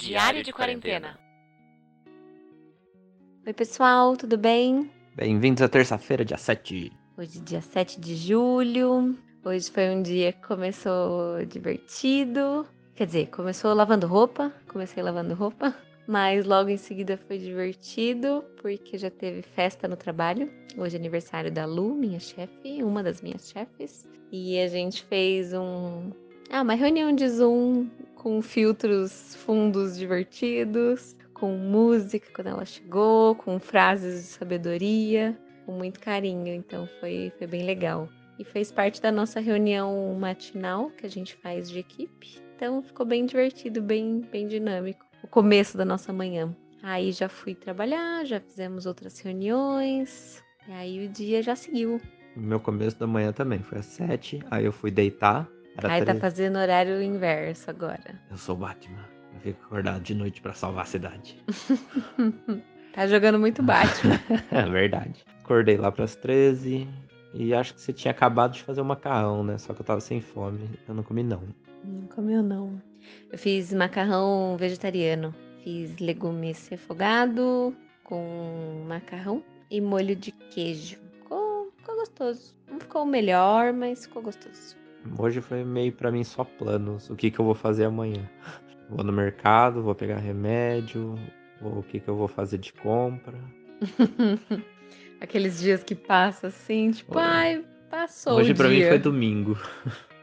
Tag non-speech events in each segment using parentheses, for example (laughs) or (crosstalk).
Diário de quarentena. Oi, pessoal, tudo bem? Bem-vindos à terça-feira, dia 7. Hoje, dia 7 de julho. Hoje foi um dia que começou divertido. Quer dizer, começou lavando roupa. Comecei lavando roupa. Mas logo em seguida foi divertido, porque já teve festa no trabalho. Hoje é aniversário da Lu, minha chefe, uma das minhas chefes. E a gente fez um. Ah, uma reunião de Zoom com filtros fundos divertidos, com música quando ela chegou, com frases de sabedoria, com muito carinho. Então foi, foi bem legal. E fez parte da nossa reunião matinal que a gente faz de equipe. Então ficou bem divertido, bem, bem dinâmico o começo da nossa manhã. Aí já fui trabalhar, já fizemos outras reuniões, e aí o dia já seguiu. Meu começo da manhã também foi às sete, aí eu fui deitar. Era aí tá três. fazendo horário inverso agora. Eu sou o Batman. Eu fico acordado de noite pra salvar a cidade. (laughs) Tá jogando muito Batman. (laughs) é verdade. Acordei lá pras 13 e acho que você tinha acabado de fazer o macarrão, né? Só que eu tava sem fome. Eu não comi não. Não comeu, não. Eu fiz macarrão vegetariano. Fiz legumes refogado com macarrão e molho de queijo. Ficou, ficou gostoso. Não ficou o melhor, mas ficou gostoso. Hoje foi meio pra mim só planos. O que que eu vou fazer amanhã? Vou no mercado, vou pegar remédio, ou o que que eu vou fazer de compra. (laughs) Aqueles dias que passa assim, tipo, Oi. ai, passou Hoje o pra mim foi domingo.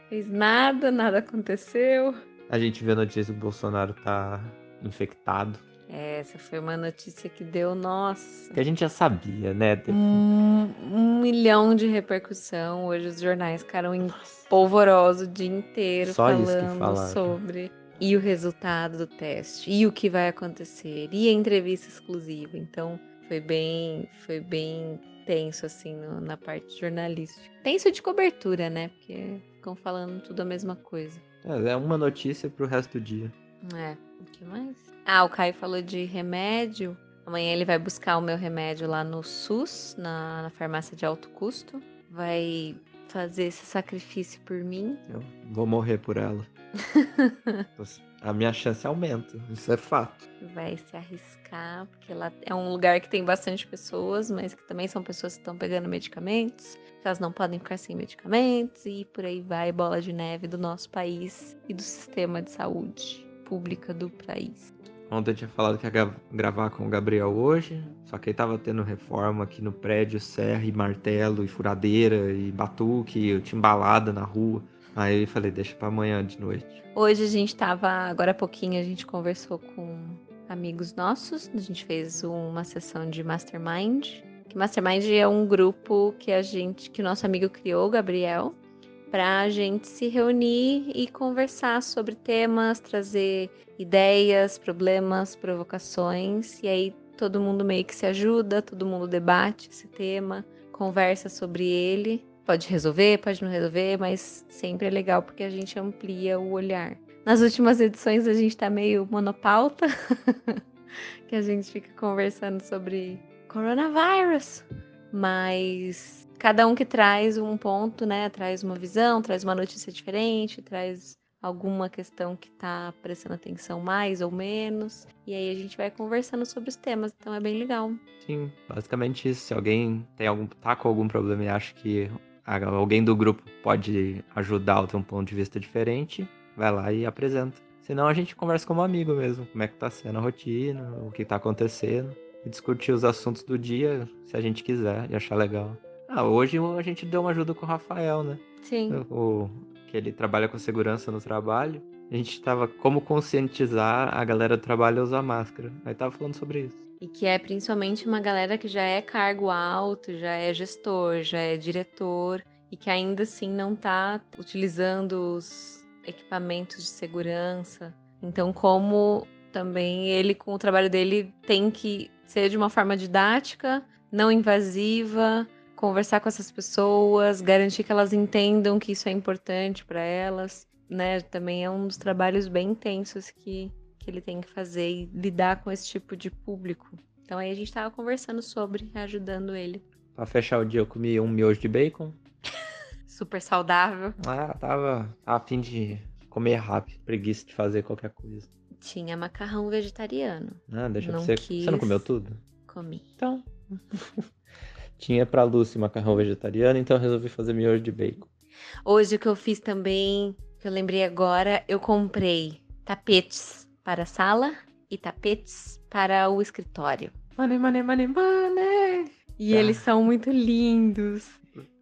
Fez nada, nada aconteceu. A gente vê a notícia que o Bolsonaro tá infectado. Essa foi uma notícia que deu, nossa, Que a gente já sabia, né? um, um milhão de repercussão. Hoje os jornais ficaram em polvoroso o dia inteiro Só falando sobre e o resultado do teste, e o que vai acontecer, e a entrevista exclusiva. Então foi bem, foi bem tenso assim no- na parte jornalística. Tenso de cobertura, né? Porque ficam falando tudo a mesma coisa. É, é uma notícia pro resto do dia. É, o que mais? Ah, o Caio falou de remédio. Amanhã ele vai buscar o meu remédio lá no SUS, na, na farmácia de alto custo. Vai fazer esse sacrifício por mim. Eu vou morrer por ela. (laughs) a minha chance aumenta, isso é fato. Vai se arriscar, porque lá é um lugar que tem bastante pessoas, mas que também são pessoas que estão pegando medicamentos. Elas não podem ficar sem medicamentos e por aí vai bola de neve do nosso país e do sistema de saúde pública do país. Ontem eu tinha falado que ia gra- gravar com o Gabriel hoje, só que aí tava tendo reforma aqui no prédio, serra e martelo e furadeira e batuque, eu tinha embalada na rua. Aí eu falei, deixa pra amanhã de noite. Hoje a gente tava, agora há pouquinho a gente conversou com amigos nossos, a gente fez uma sessão de mastermind. Que mastermind é um grupo que a gente, que o nosso amigo criou, o Gabriel, pra gente se reunir e conversar sobre temas, trazer ideias, problemas, provocações, e aí todo mundo meio que se ajuda, todo mundo debate esse tema, conversa sobre ele. Pode resolver, pode não resolver, mas sempre é legal porque a gente amplia o olhar. Nas últimas edições a gente tá meio monopauta, (laughs) que a gente fica conversando sobre coronavírus, mas cada um que traz um ponto, né, traz uma visão, traz uma notícia diferente, traz alguma questão que tá prestando atenção mais ou menos, e aí a gente vai conversando sobre os temas, então é bem legal. Sim, basicamente isso. Se alguém tem algum, tá com algum problema e acha que alguém do grupo pode ajudar ou ter um ponto de vista diferente, vai lá e apresenta. Senão a gente conversa como amigo mesmo, como é que tá sendo a rotina, o que tá acontecendo, e discutir os assuntos do dia, se a gente quiser e achar legal. Ah, hoje a gente deu uma ajuda com o Rafael, né? Sim. O, que ele trabalha com segurança no trabalho. A gente tava como conscientizar a galera do trabalho a usar máscara. Aí tava falando sobre isso. E que é principalmente uma galera que já é cargo alto, já é gestor, já é diretor e que ainda assim não está utilizando os equipamentos de segurança. Então, como também ele, com o trabalho dele, tem que ser de uma forma didática, não invasiva, conversar com essas pessoas, garantir que elas entendam que isso é importante para elas, né? Também é um dos trabalhos bem intensos que, que ele tem que fazer e lidar com esse tipo de público. Então aí a gente tava conversando sobre, ajudando ele. Pra fechar o dia, eu comi um miojo de bacon. (laughs) Super saudável. Ah, tava a fim de comer rápido, preguiça de fazer qualquer coisa. Tinha macarrão vegetariano. Ah, deixa Não você. Você não quis. comeu tudo? Comi. Então. (laughs) Tinha pra Lucy macarrão vegetariano, então eu resolvi fazer miojo de bacon. Hoje o que eu fiz também, que eu lembrei agora, eu comprei tapetes para a sala e tapetes para o escritório. Money, money, money, money! E Tá. eles são muito lindos.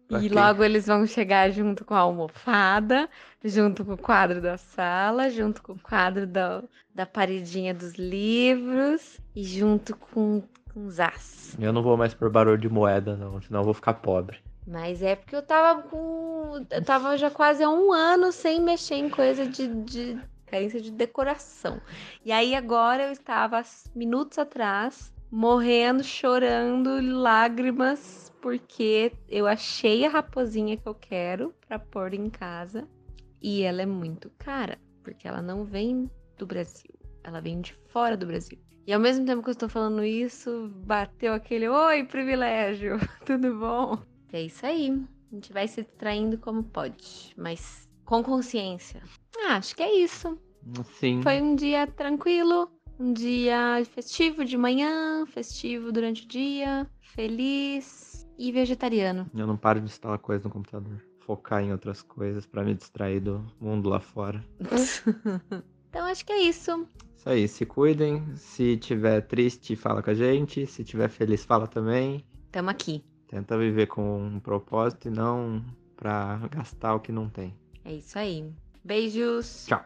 Pra E quê? logo eles vão chegar junto com a almofada, junto com o quadro da sala, junto com o quadro da, da paredinha dos livros e junto com, com as. Eu não vou mais por barulho de moeda, não, senão eu vou ficar pobre. Mas é porque eu tava com. Eu tava já quase há um ano sem mexer em coisa de, de carência de decoração. E aí agora eu estava minutos atrás, morrendo, chorando, lágrimas, porque eu achei a raposinha que eu quero pra pôr em casa. E ela é muito cara, porque ela não vem do Brasil. Ela vem de fora do Brasil. E ao mesmo tempo que eu estou falando isso, bateu aquele oi, privilégio, (laughs) tudo bom? É isso aí. A gente vai se distraindo como pode, mas com consciência. Ah, acho que é isso. Sim. Foi um dia tranquilo, um dia festivo de manhã, festivo durante o dia, feliz e vegetariano. Eu não paro de instalar coisa no computador. Focar em outras coisas pra me distrair do mundo lá fora. (laughs) então acho que é isso. Isso aí, se cuidem. Se tiver triste, fala com a gente. Se tiver feliz, fala também. Tamo aqui. Tenta viver com um propósito e não pra gastar o que não tem. É isso aí. Beijos. Tchau.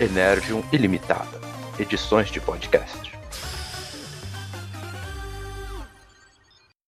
Energium Ilimitada. Edições de podcast.